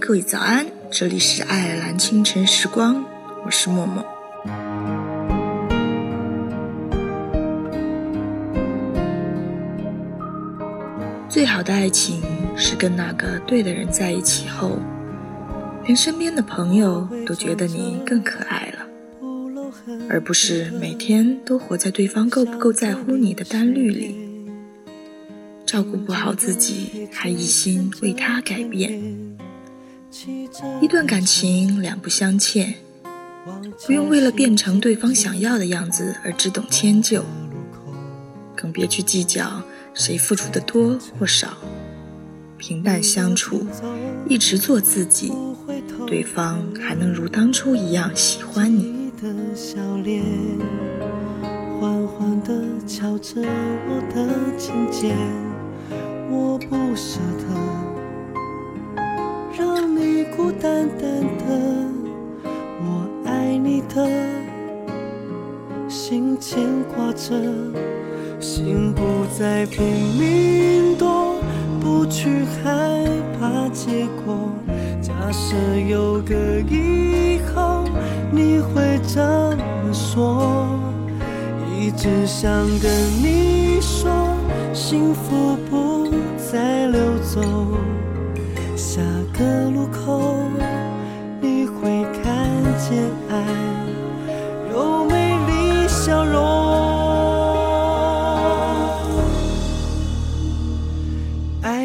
各位早安，这里是爱尔兰清晨时光，我是默默。最好的爱情是跟那个对的人在一起后，连身边的朋友都觉得你更可爱了，而不是每天都活在对方够不够在乎你的单虑里，照顾不好自己，还一心为他改变。一段感情两不相欠，不用为了变成对方想要的样子而只懂迁就，更别去计较。谁付出的多或少，平淡相处，一直做自己，对方还能如当初一样喜欢你。缓缓地敲着我的琴键，孤单单的，我爱你的心牵挂着。心不再拼命躲，不去害怕结果。假设有个以后，你会怎么说？一直想跟你说，幸福不再溜走。下个路口，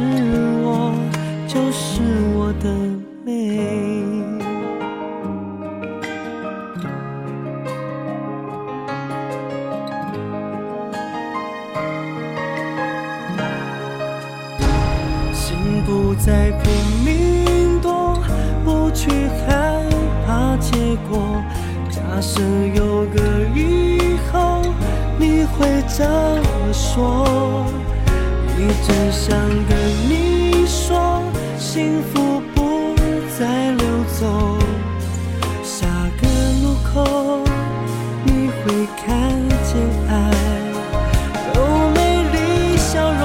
是我，就是我的美。心不再拼命躲，不去害怕结果。假设有个以后，你会怎么说？一直想跟你说，幸福不再溜走。下个路口，你会看见爱有美丽笑容。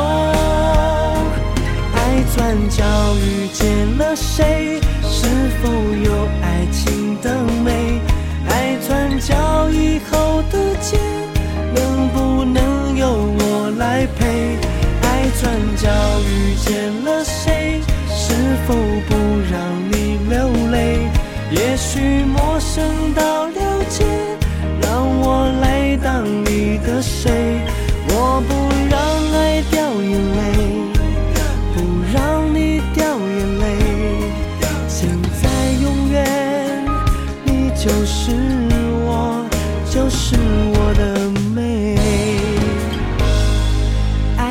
爱转角遇见了谁？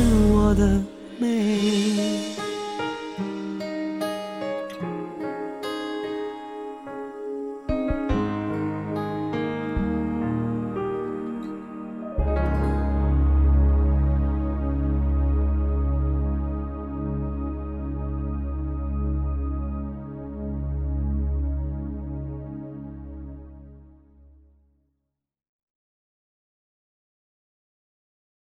是我的美。